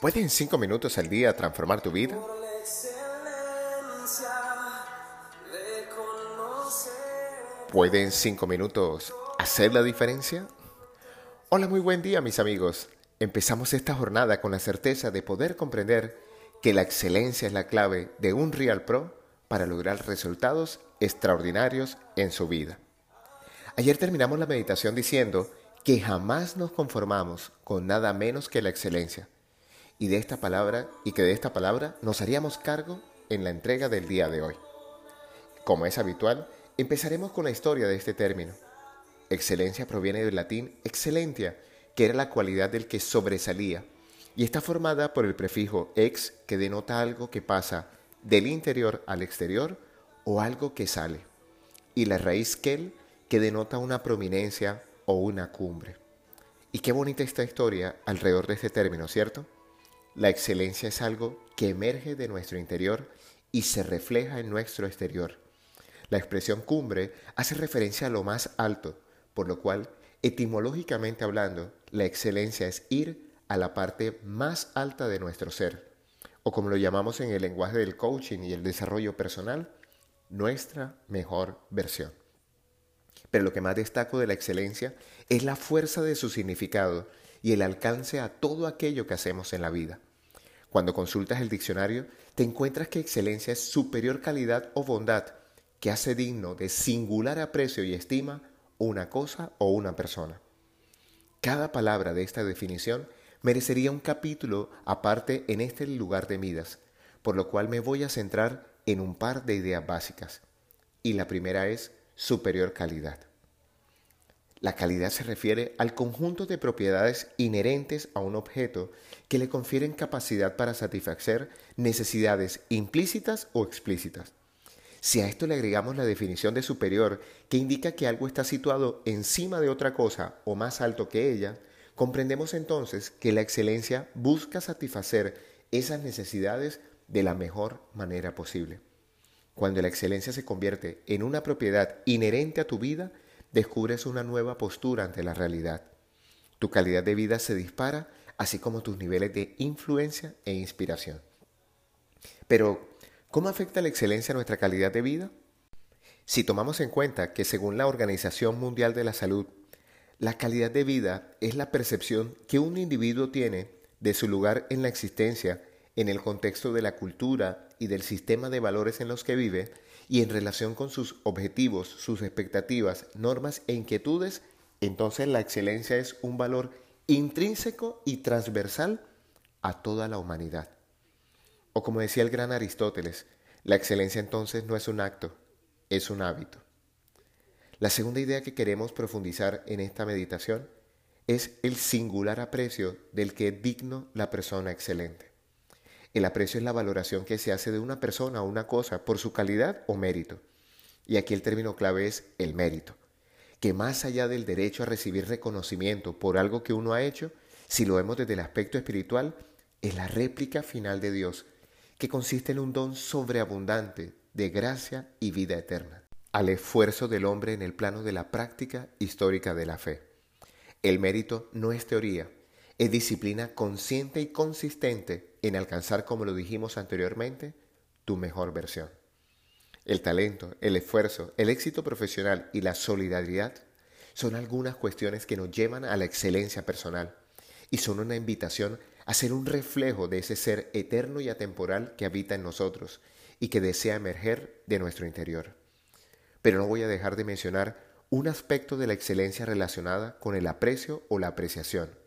¿Puedes en cinco minutos al día transformar tu vida? ¿Puede en cinco minutos hacer la diferencia? Hola, muy buen día mis amigos. Empezamos esta jornada con la certeza de poder comprender que la excelencia es la clave de un Real Pro para lograr resultados extraordinarios en su vida. Ayer terminamos la meditación diciendo que jamás nos conformamos con nada menos que la excelencia y de esta palabra y que de esta palabra nos haríamos cargo en la entrega del día de hoy. Como es habitual, empezaremos con la historia de este término. Excelencia proviene del latín excelentia, que era la cualidad del que sobresalía, y está formada por el prefijo ex, que denota algo que pasa del interior al exterior o algo que sale, y la raíz quel, que denota una prominencia o una cumbre. Y qué bonita esta historia alrededor de este término, ¿cierto? La excelencia es algo que emerge de nuestro interior y se refleja en nuestro exterior. La expresión cumbre hace referencia a lo más alto, por lo cual, etimológicamente hablando, la excelencia es ir a la parte más alta de nuestro ser, o como lo llamamos en el lenguaje del coaching y el desarrollo personal, nuestra mejor versión. Pero lo que más destaco de la excelencia es la fuerza de su significado y el alcance a todo aquello que hacemos en la vida. Cuando consultas el diccionario, te encuentras que excelencia es superior calidad o bondad que hace digno de singular aprecio y estima una cosa o una persona. Cada palabra de esta definición merecería un capítulo aparte en este lugar de Midas, por lo cual me voy a centrar en un par de ideas básicas. Y la primera es superior calidad. La calidad se refiere al conjunto de propiedades inherentes a un objeto que le confieren capacidad para satisfacer necesidades implícitas o explícitas. Si a esto le agregamos la definición de superior, que indica que algo está situado encima de otra cosa o más alto que ella, comprendemos entonces que la excelencia busca satisfacer esas necesidades de la mejor manera posible. Cuando la excelencia se convierte en una propiedad inherente a tu vida, descubres una nueva postura ante la realidad. Tu calidad de vida se dispara, así como tus niveles de influencia e inspiración. Pero, ¿cómo afecta la excelencia a nuestra calidad de vida? Si tomamos en cuenta que según la Organización Mundial de la Salud, la calidad de vida es la percepción que un individuo tiene de su lugar en la existencia en el contexto de la cultura y del sistema de valores en los que vive, y en relación con sus objetivos, sus expectativas, normas e inquietudes, entonces la excelencia es un valor intrínseco y transversal a toda la humanidad. O como decía el gran Aristóteles, la excelencia entonces no es un acto, es un hábito. La segunda idea que queremos profundizar en esta meditación es el singular aprecio del que es digno la persona excelente. El aprecio es la valoración que se hace de una persona o una cosa por su calidad o mérito. Y aquí el término clave es el mérito, que más allá del derecho a recibir reconocimiento por algo que uno ha hecho, si lo vemos desde el aspecto espiritual, es la réplica final de Dios, que consiste en un don sobreabundante de gracia y vida eterna, al esfuerzo del hombre en el plano de la práctica histórica de la fe. El mérito no es teoría, es disciplina consciente y consistente en alcanzar, como lo dijimos anteriormente, tu mejor versión. El talento, el esfuerzo, el éxito profesional y la solidaridad son algunas cuestiones que nos llevan a la excelencia personal y son una invitación a ser un reflejo de ese ser eterno y atemporal que habita en nosotros y que desea emerger de nuestro interior. Pero no voy a dejar de mencionar un aspecto de la excelencia relacionada con el aprecio o la apreciación.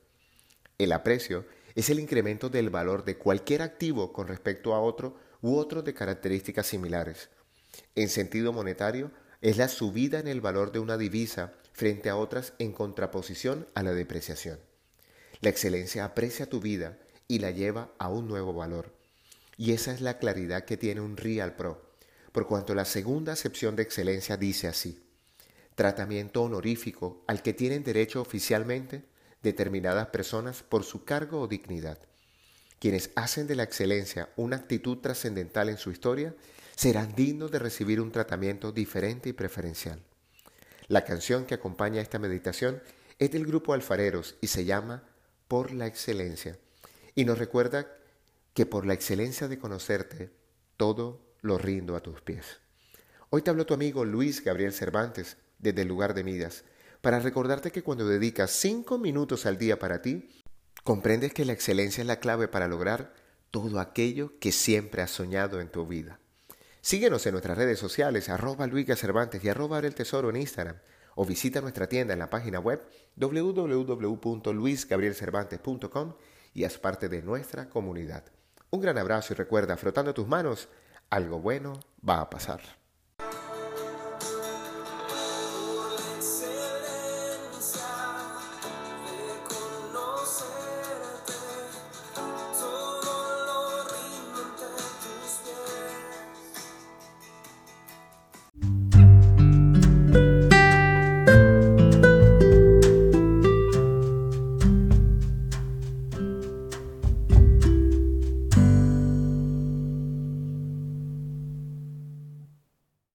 El aprecio es el incremento del valor de cualquier activo con respecto a otro u otros de características similares. En sentido monetario, es la subida en el valor de una divisa frente a otras en contraposición a la depreciación. La excelencia aprecia tu vida y la lleva a un nuevo valor. Y esa es la claridad que tiene un Real Pro, por cuanto la segunda acepción de excelencia dice así, tratamiento honorífico al que tienen derecho oficialmente determinadas personas por su cargo o dignidad. Quienes hacen de la excelencia una actitud trascendental en su historia serán dignos de recibir un tratamiento diferente y preferencial. La canción que acompaña esta meditación es del grupo Alfareros y se llama Por la Excelencia y nos recuerda que por la excelencia de conocerte, todo lo rindo a tus pies. Hoy te habló tu amigo Luis Gabriel Cervantes desde el lugar de Midas, para recordarte que cuando dedicas cinco minutos al día para ti, comprendes que la excelencia es la clave para lograr todo aquello que siempre has soñado en tu vida. Síguenos en nuestras redes sociales, arroba Luis Cervantes y arroba el tesoro en Instagram, o visita nuestra tienda en la página web www.luisgabrielcervantes.com y haz parte de nuestra comunidad. Un gran abrazo y recuerda, frotando tus manos, algo bueno va a pasar.